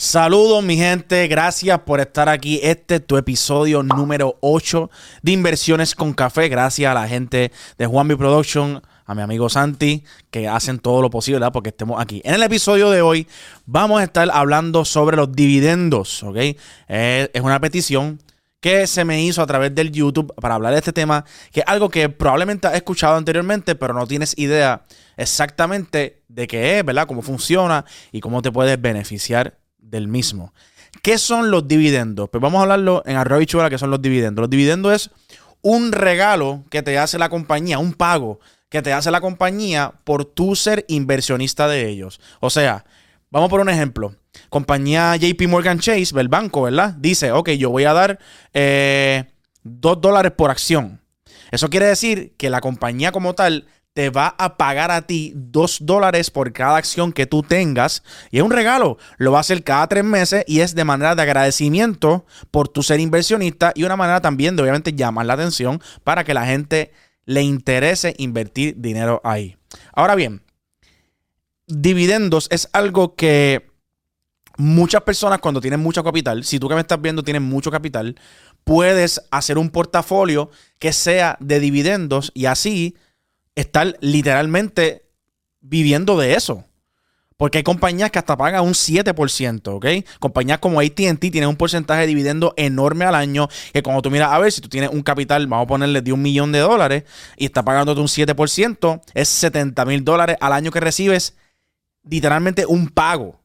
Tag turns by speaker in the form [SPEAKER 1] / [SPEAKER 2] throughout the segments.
[SPEAKER 1] Saludos mi gente, gracias por estar aquí. Este es tu episodio número 8 de Inversiones con Café. Gracias a la gente de Juanmi Production, a mi amigo Santi, que hacen todo lo posible ¿verdad? porque estemos aquí. En el episodio de hoy vamos a estar hablando sobre los dividendos, ¿ok? Eh, es una petición que se me hizo a través del YouTube para hablar de este tema, que es algo que probablemente has escuchado anteriormente, pero no tienes idea exactamente de qué es, ¿verdad? Cómo funciona y cómo te puedes beneficiar del mismo. ¿Qué son los dividendos? Pues vamos a hablarlo en arroba y que son los dividendos. Los dividendos es un regalo que te hace la compañía, un pago que te hace la compañía por tú ser inversionista de ellos. O sea, vamos por un ejemplo. Compañía JP Morgan Chase, el banco, ¿verdad? Dice, ok, yo voy a dar 2 eh, dólares por acción. Eso quiere decir que la compañía como tal te va a pagar a ti 2 dólares por cada acción que tú tengas. Y es un regalo. Lo va a hacer cada tres meses y es de manera de agradecimiento por tu ser inversionista y una manera también de obviamente llamar la atención para que la gente le interese invertir dinero ahí. Ahora bien, dividendos es algo que muchas personas cuando tienen mucho capital, si tú que me estás viendo tienes mucho capital, puedes hacer un portafolio que sea de dividendos y así estar literalmente viviendo de eso. Porque hay compañías que hasta pagan un 7%, ¿ok? Compañías como ATT tienen un porcentaje de dividendo enorme al año. Que cuando tú miras, a ver, si tú tienes un capital, vamos a ponerle de un millón de dólares y está pagándote un 7%, es 70 mil dólares al año que recibes, literalmente un pago.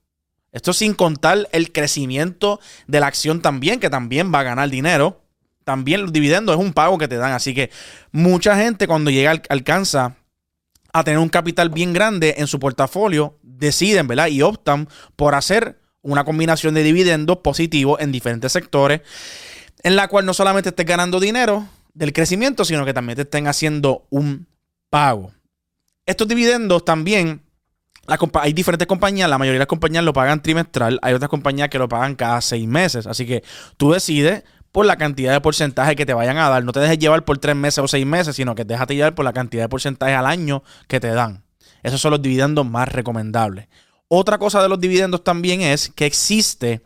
[SPEAKER 1] Esto sin contar el crecimiento de la acción también, que también va a ganar dinero también los dividendos es un pago que te dan. Así que mucha gente cuando llega alcanza a tener un capital bien grande en su portafolio, deciden, ¿verdad? Y optan por hacer una combinación de dividendos positivos en diferentes sectores, en la cual no solamente estés ganando dinero del crecimiento, sino que también te estén haciendo un pago. Estos dividendos también, hay diferentes compañías, la mayoría de las compañías lo pagan trimestral, hay otras compañías que lo pagan cada seis meses, así que tú decides por la cantidad de porcentaje que te vayan a dar. No te dejes llevar por tres meses o seis meses, sino que déjate llevar por la cantidad de porcentaje al año que te dan. Esos son los dividendos más recomendables. Otra cosa de los dividendos también es que existe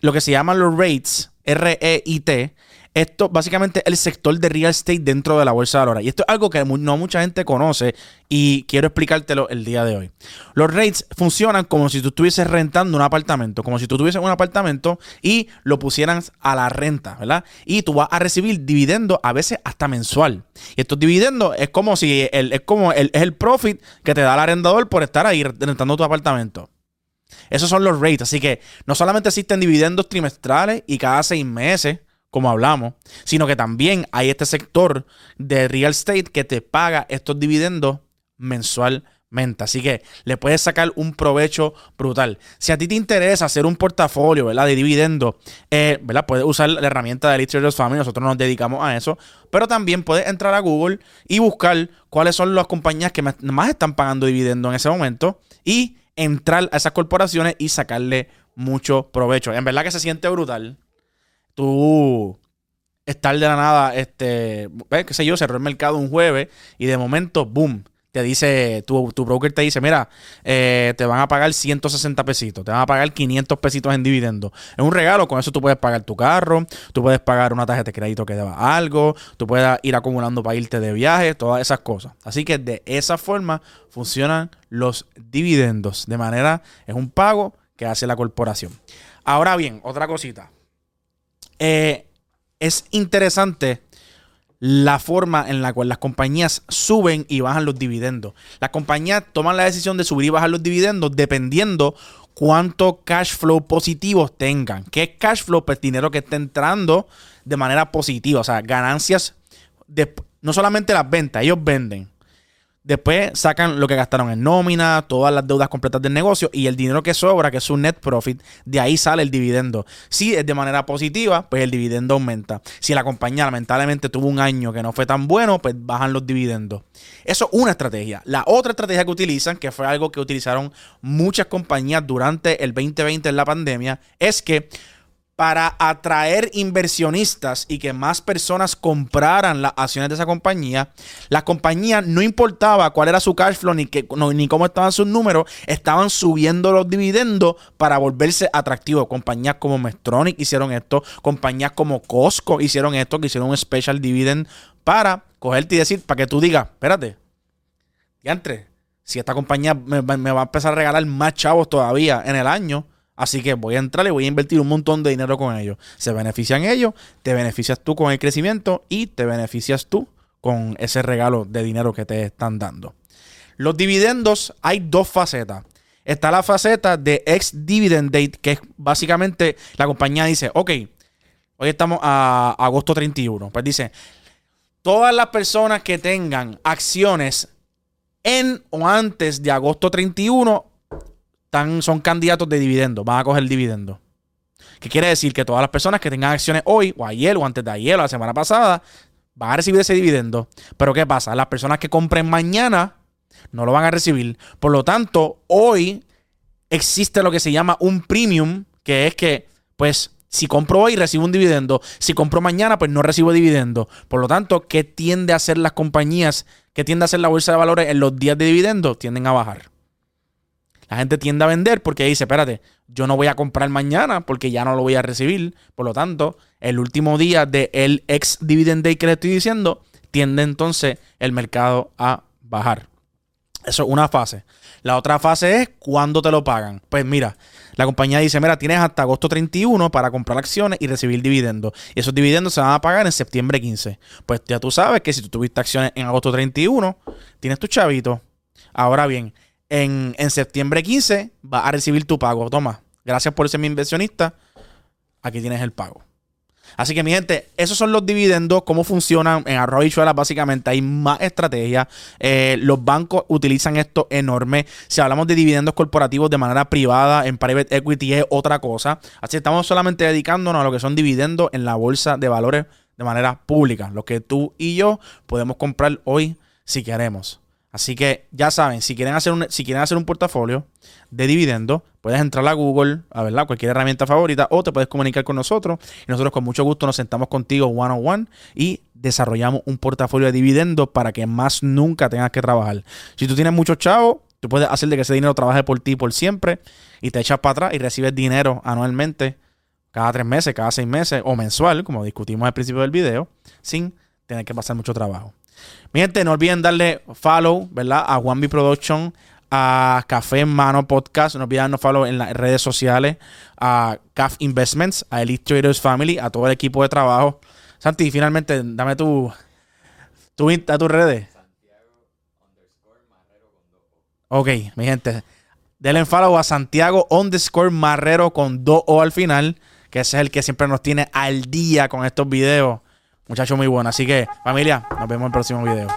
[SPEAKER 1] lo que se llaman los rates, R-E-I-T, esto básicamente el sector de real estate dentro de la bolsa de valores. Y esto es algo que no mucha gente conoce y quiero explicártelo el día de hoy. Los rates funcionan como si tú estuvieses rentando un apartamento, como si tú tuvieses un apartamento y lo pusieras a la renta, ¿verdad? Y tú vas a recibir dividendos a veces hasta mensual. Y estos dividendos es como si el, es como el, es el profit que te da el arrendador por estar ahí rentando tu apartamento. Esos son los rates. Así que no solamente existen dividendos trimestrales y cada seis meses como hablamos, sino que también hay este sector de real estate que te paga estos dividendos mensualmente. Así que le puedes sacar un provecho brutal. Si a ti te interesa hacer un portafolio de dividendos, eh, puedes usar la herramienta de Elite Family. Nosotros nos dedicamos a eso. Pero también puedes entrar a Google y buscar cuáles son las compañías que más están pagando dividendos en ese momento y entrar a esas corporaciones y sacarle mucho provecho. En verdad que se siente brutal tú estar de la nada, este, qué sé yo, cerró el mercado un jueves y de momento, boom, te dice, tu, broker te dice, mira, eh, te van a pagar 160 pesitos, te van a pagar 500 pesitos en dividendos. Es un regalo, con eso tú puedes pagar tu carro, tú puedes pagar una tarjeta de crédito que deba algo, tú puedes ir acumulando para irte de viaje, todas esas cosas. Así que de esa forma funcionan los dividendos. De manera, es un pago que hace la corporación. Ahora bien, otra cosita. Eh, es interesante la forma en la cual las compañías suben y bajan los dividendos. Las compañías toman la decisión de subir y bajar los dividendos dependiendo cuánto cash flow positivos tengan. ¿Qué es cash flow? Pues dinero que está entrando de manera positiva. O sea, ganancias no solamente las ventas, ellos venden. Después sacan lo que gastaron en nómina, todas las deudas completas del negocio y el dinero que sobra, que es un net profit, de ahí sale el dividendo. Si es de manera positiva, pues el dividendo aumenta. Si la compañía lamentablemente tuvo un año que no fue tan bueno, pues bajan los dividendos. Eso es una estrategia. La otra estrategia que utilizan, que fue algo que utilizaron muchas compañías durante el 2020 en la pandemia, es que para atraer inversionistas y que más personas compraran las acciones de esa compañía, la compañía no importaba cuál era su cash flow ni, que, ni cómo estaban sus números, estaban subiendo los dividendos para volverse atractivos. Compañías como Mestronic hicieron esto, compañías como Costco hicieron esto, que hicieron un special dividend para cogerte y decir, para que tú digas, espérate, entre si esta compañía me, me va a empezar a regalar más chavos todavía en el año, Así que voy a entrar y voy a invertir un montón de dinero con ellos. Se benefician ellos, te beneficias tú con el crecimiento y te beneficias tú con ese regalo de dinero que te están dando. Los dividendos hay dos facetas. Está la faceta de ex dividend date, que es básicamente la compañía dice, ok, hoy estamos a agosto 31. Pues dice, todas las personas que tengan acciones en o antes de agosto 31 son candidatos de dividendo, van a coger dividendo. ¿Qué quiere decir? Que todas las personas que tengan acciones hoy, o ayer, o antes de ayer, o la semana pasada, van a recibir ese dividendo. Pero ¿qué pasa? Las personas que compren mañana no lo van a recibir. Por lo tanto, hoy existe lo que se llama un premium, que es que, pues, si compro hoy, recibo un dividendo. Si compro mañana, pues no recibo dividendo. Por lo tanto, ¿qué tiende a hacer las compañías? ¿Qué tiende a hacer la bolsa de valores en los días de dividendo? Tienden a bajar. La gente tiende a vender porque dice, espérate, yo no voy a comprar mañana porque ya no lo voy a recibir. Por lo tanto, el último día del ex dividend day que le estoy diciendo, tiende entonces el mercado a bajar. Eso es una fase. La otra fase es cuándo te lo pagan. Pues mira, la compañía dice, mira, tienes hasta agosto 31 para comprar acciones y recibir dividendos. Y esos dividendos se van a pagar en septiembre 15. Pues ya tú sabes que si tú tuviste acciones en agosto 31, tienes tu chavito. Ahora bien, en, septiembre 15 vas a recibir tu pago. Toma, gracias por ser mi inversionista. Aquí tienes el pago. Así que, mi gente, esos son los dividendos, cómo funcionan en Arroyo y Chuela, básicamente. Hay más estrategias. Eh, los bancos utilizan esto enorme. Si hablamos de dividendos corporativos de manera privada, en private equity es otra cosa. Así que estamos solamente dedicándonos a lo que son dividendos en la bolsa de valores de manera pública. Lo que tú y yo podemos comprar hoy si queremos. Así que ya saben, si quieren hacer un, si quieren hacer un portafolio de dividendos, puedes entrar a Google, a verla, cualquier herramienta favorita, o te puedes comunicar con nosotros. Y nosotros con mucho gusto nos sentamos contigo one on one y desarrollamos un portafolio de dividendos para que más nunca tengas que trabajar. Si tú tienes muchos chavos, tú puedes hacer de que ese dinero trabaje por ti por siempre y te echas para atrás y recibes dinero anualmente cada tres meses, cada seis meses o mensual, como discutimos al principio del video, sin tener que pasar mucho trabajo. Mi gente, no olviden darle follow, ¿verdad? A One Production, a Café en Mano Podcast. No olviden darnos follow en las redes sociales, a CAF Investments, a Elite Traders Family, a todo el equipo de trabajo. Santi, finalmente, dame tu, tu, a tus redes. Ok, mi gente. Denle follow a Santiago underscore Marrero con 2 O al final, que ese es el que siempre nos tiene al día con estos videos. Muchacho muy bueno. Así que, familia, nos vemos en el próximo video.